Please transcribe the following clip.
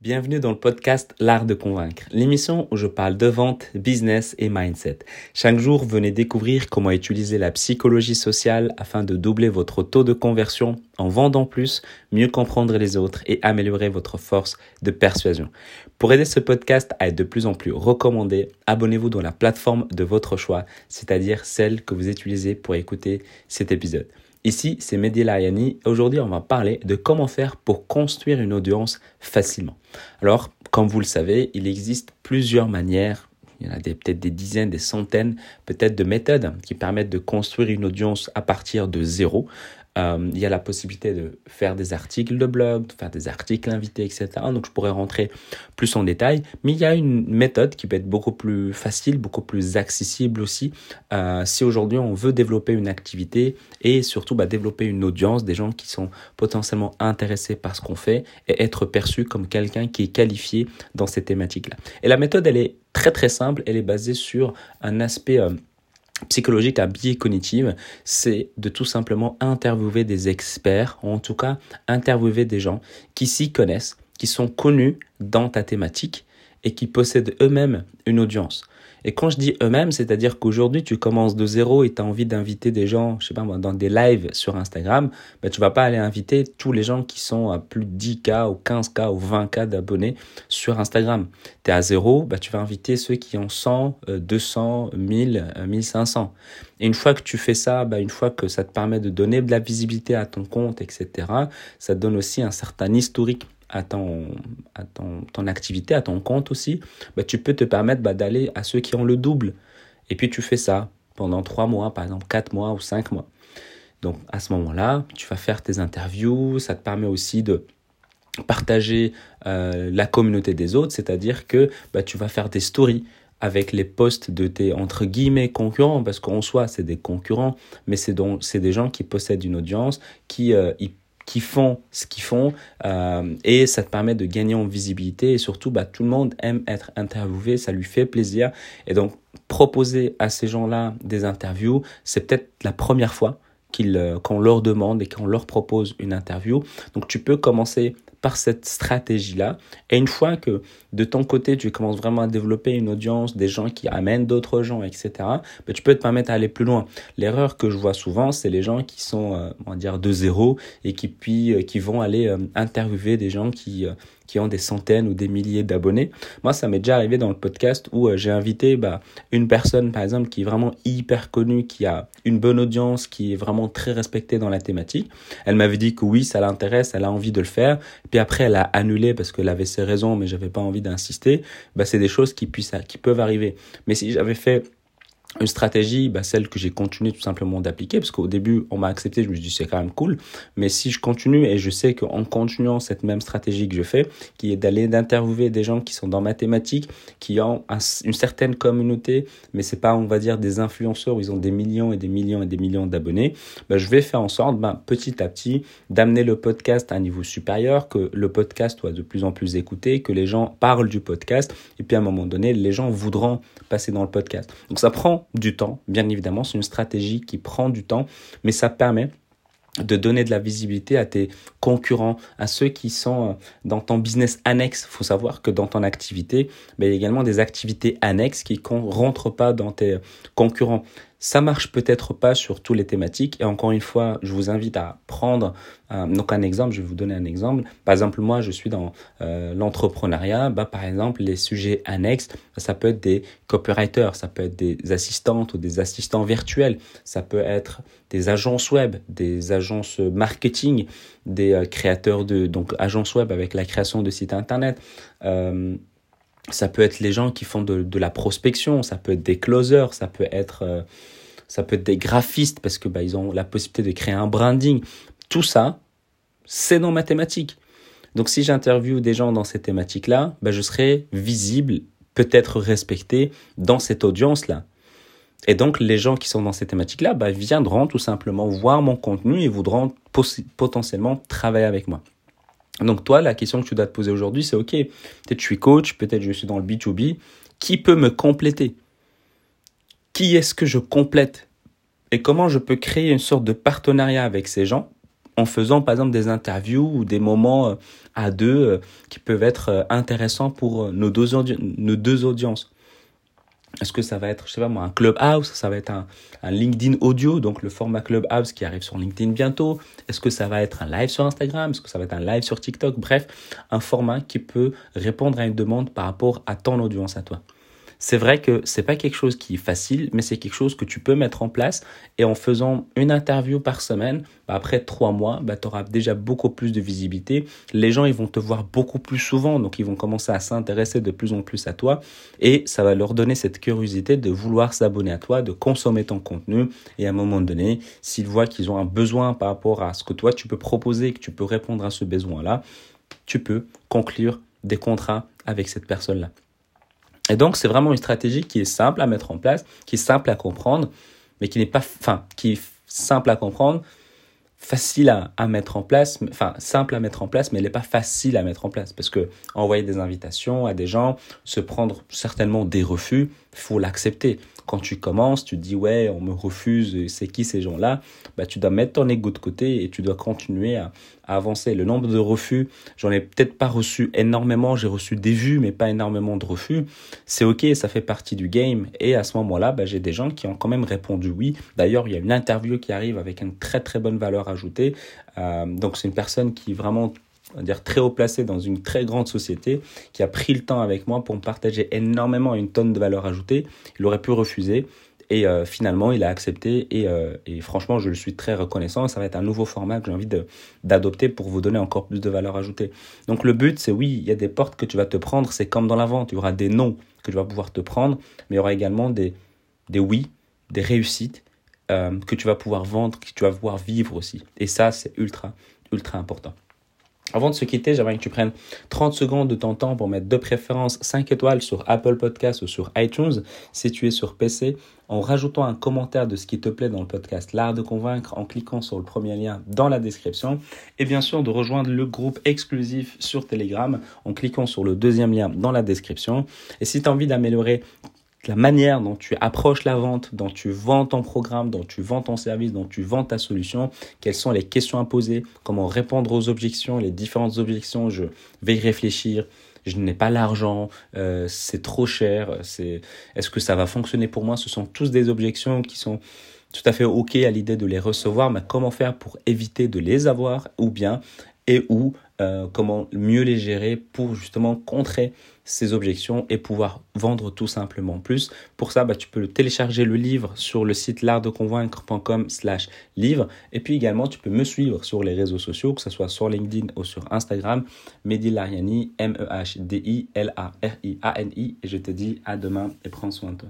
Bienvenue dans le podcast L'Art de Convaincre, l'émission où je parle de vente, business et mindset. Chaque jour, venez découvrir comment utiliser la psychologie sociale afin de doubler votre taux de conversion en vendant plus, mieux comprendre les autres et améliorer votre force de persuasion. Pour aider ce podcast à être de plus en plus recommandé, abonnez-vous dans la plateforme de votre choix, c'est-à-dire celle que vous utilisez pour écouter cet épisode. Ici, c'est Mehdi Layani. Aujourd'hui, on va parler de comment faire pour construire une audience facilement. Alors, comme vous le savez, il existe plusieurs manières il y en a peut-être des dizaines, des centaines, peut-être de méthodes qui permettent de construire une audience à partir de zéro. Euh, il y a la possibilité de faire des articles de blog, de faire des articles invités, etc. Donc je pourrais rentrer plus en détail. Mais il y a une méthode qui peut être beaucoup plus facile, beaucoup plus accessible aussi. Euh, si aujourd'hui on veut développer une activité et surtout bah, développer une audience, des gens qui sont potentiellement intéressés par ce qu'on fait et être perçu comme quelqu'un qui est qualifié dans ces thématiques-là. Et la méthode, elle est très très simple. Elle est basée sur un aspect... Euh, psychologique à biais cognitif, c'est de tout simplement interviewer des experts, ou en tout cas interviewer des gens qui s'y connaissent, qui sont connus dans ta thématique et qui possèdent eux-mêmes une audience. Et quand je dis eux-mêmes, c'est-à-dire qu'aujourd'hui, tu commences de zéro et tu as envie d'inviter des gens, je sais pas moi, dans des lives sur Instagram, bah, tu vas pas aller inviter tous les gens qui sont à plus de 10K ou 15K ou 20K d'abonnés sur Instagram. Tu es à zéro, bah, tu vas inviter ceux qui ont 100, 200, 1000, 1500. Et une fois que tu fais ça, bah, une fois que ça te permet de donner de la visibilité à ton compte, etc., ça te donne aussi un certain historique à, ton, à ton, ton, activité, à ton compte aussi, bah, tu peux te permettre bah, d'aller à ceux qui ont le double. Et puis tu fais ça pendant trois mois, par exemple quatre mois ou cinq mois. Donc à ce moment-là, tu vas faire tes interviews, ça te permet aussi de partager euh, la communauté des autres, c'est-à-dire que bah, tu vas faire des stories avec les posts de tes entre guillemets concurrents parce qu'en soi c'est des concurrents mais c'est c'est des gens qui possèdent une audience qui euh, qui font ce qu'ils font euh, et ça te permet de gagner en visibilité et surtout bah, tout le monde aime être interviewé, ça lui fait plaisir et donc proposer à ces gens-là des interviews, c'est peut-être la première fois euh, qu'on leur demande et qu'on leur propose une interview. Donc tu peux commencer par cette stratégie-là. Et une fois que de ton côté, tu commences vraiment à développer une audience, des gens qui amènent d'autres gens, etc., ben, tu peux te permettre d'aller plus loin. L'erreur que je vois souvent, c'est les gens qui sont, euh, on va dire, de zéro et qui, puis, euh, qui vont aller euh, interviewer des gens qui, qui ont des centaines ou des milliers d'abonnés. Moi, ça m'est déjà arrivé dans le podcast où j'ai invité bah, une personne, par exemple, qui est vraiment hyper connue, qui a une bonne audience, qui est vraiment très respectée dans la thématique. Elle m'avait dit que oui, ça l'intéresse, elle a envie de le faire. Puis après, elle a annulé parce qu'elle avait ses raisons, mais j'avais pas envie d'insister. Bah, c'est des choses qui, puissent, qui peuvent arriver. Mais si j'avais fait une stratégie, bah, celle que j'ai continué tout simplement d'appliquer, parce qu'au début, on m'a accepté, je me suis dit, c'est quand même cool, mais si je continue, et je sais qu'en continuant cette même stratégie que je fais, qui est d'aller d'interviewer des gens qui sont dans ma thématique, qui ont une certaine communauté, mais c'est pas, on va dire, des influenceurs où ils ont des millions et des millions et des millions d'abonnés, bah, je vais faire en sorte, bah, petit à petit, d'amener le podcast à un niveau supérieur, que le podcast soit de plus en plus écouté, que les gens parlent du podcast, et puis à un moment donné, les gens voudront passer dans le podcast. Donc ça prend du temps, bien évidemment, c'est une stratégie qui prend du temps, mais ça permet de donner de la visibilité à tes concurrents, à ceux qui sont euh, dans ton business annexe. Il faut savoir que dans ton activité, ben, il y a également des activités annexes qui ne rentrent pas dans tes concurrents. Ça marche peut-être pas sur toutes les thématiques. Et encore une fois, je vous invite à prendre euh, donc un exemple. Je vais vous donner un exemple. Par exemple, moi, je suis dans euh, l'entrepreneuriat. Bah, par exemple, les sujets annexes, ça peut être des copywriters, ça peut être des assistantes ou des assistants virtuels, ça peut être des agences web, des agences marketing, des euh, créateurs de donc agences web avec la création de sites internet. Ça peut être les gens qui font de, de, la prospection, ça peut être des closers, ça peut être, euh, ça peut être des graphistes parce que bah, ils ont la possibilité de créer un branding. Tout ça, c'est dans ma thématique. Donc si j'interviewe des gens dans ces thématiques-là, bah, je serai visible, peut-être respecté dans cette audience-là. Et donc les gens qui sont dans ces thématiques-là bah, viendront tout simplement voir mon contenu et voudront potentiellement travailler avec moi. Donc toi, la question que tu dois te poser aujourd'hui, c'est OK, peut-être je suis coach, peut-être je suis dans le B2B, qui peut me compléter? Qui est-ce que je complète? Et comment je peux créer une sorte de partenariat avec ces gens en faisant par exemple des interviews ou des moments euh, à deux euh, qui peuvent être euh, intéressants pour nos deux, nos deux audiences? Est-ce que ça va être, je sais pas moi, un Clubhouse Ça va être un, un, LinkedIn audio, donc le format Clubhouse qui arrive sur LinkedIn bientôt. Est-ce que ça va être un live sur Instagram? Est-ce que ça va être un live sur TikTok? Bref, un format qui peut répondre à une demande par rapport à ton audience à toi. C'est vrai que c'est pas quelque chose qui est facile, mais c'est quelque chose que tu peux mettre en place. Et en faisant une interview par semaine, bah, après trois mois, bah, tu auras déjà beaucoup plus de visibilité. Les gens, ils vont te voir beaucoup plus souvent, donc ils vont commencer à s'intéresser de plus en plus à toi. Et ça va leur donner cette curiosité de vouloir s'abonner à toi, de consommer ton contenu. Et à un moment donné, s'ils voient qu'ils ont un besoin par rapport à ce que toi, tu peux proposer, que tu peux répondre à ce besoin-là, tu peux conclure des contrats avec cette personne-là. Et donc, c'est vraiment une stratégie qui est simple à mettre en place, qui est simple à comprendre, mais qui n'est pas, enfin, qui est simple à comprendre, facile à, à, mettre en place, enfin simple à mettre en place, mais elle n'est pas facile à mettre en place. Parce que envoyer des invitations à des gens, se prendre certainement des refus, faut l'accepter quand tu commences, tu dis ouais, on me refuse, c'est qui ces gens-là? Bah, Tu dois mettre ton ego de côté et tu dois continuer à, avancer. Le nombre de refus, j'en ai peut-être pas reçu énormément, j'ai reçu des vues, mais pas énormément de refus. C'est ok, ça fait partie du game. Et à ce moment-là, bah, j'ai des gens qui ont quand même répondu oui. D'ailleurs, il y a une interview qui arrive avec une très très bonne valeur ajoutée. Euh, donc c'est une personne qui vraiment on va dire très haut placé dans une très grande société, qui a pris le temps avec moi pour me partager énormément une tonne de valeur ajoutée. Il aurait pu refuser. Et euh, finalement, il a accepté et, euh, et, franchement, je le suis très reconnaissant. Ça va être un nouveau format que j'ai envie d'adopter pour vous donner encore plus de valeur ajoutée. Donc le but, c'est oui, il y a des portes que tu vas te prendre. C'est comme dans la vente, il y aura des noms que tu vas pouvoir te prendre, mais il y aura également des, des oui, des réussites euh, que tu vas pouvoir vendre, que tu vas pouvoir vivre aussi. Et ça, c'est ultra, ultra important. Avant de se quitter, j'aimerais que tu prennes 30 secondes de ton temps pour mettre de préférence 5 étoiles sur Apple Podcast ou sur iTunes si tu es sur PC en rajoutant un commentaire de ce qui te plaît dans le podcast L'Art de Convaincre en cliquant sur le premier lien dans la description et bien sûr de rejoindre le groupe exclusif sur Telegram en cliquant sur le deuxième lien dans la description. Et si tu as envie d'améliorer la manière dont tu approches la vente, dont tu vends ton programme, dont tu vends ton service, dont tu vends ta solution, quelles sont les questions à poser, comment répondre aux objections, les différentes objections, je vais y réfléchir. Je n'ai pas l'argent, euh, c'est trop cher, c'est est-ce que ça va fonctionner pour moi? Ce sont tous des objections qui sont tout à fait ok à l'idée de les recevoir, mais comment faire pour éviter de les avoir ou bien et ou euh, comment mieux les gérer pour justement contrer ces objections et pouvoir vendre tout simplement plus. Pour ça, bah, tu peux télécharger le livre sur le site l'artdeconvaincre.com slash livre. Et puis également, tu peux me suivre sur les réseaux sociaux, que ce soit sur LinkedIn ou sur Instagram. Mehdi Lariani, M-E-H-D-I-L-A-R-I-A-N-I. Et je te dis à demain et prends soin de toi.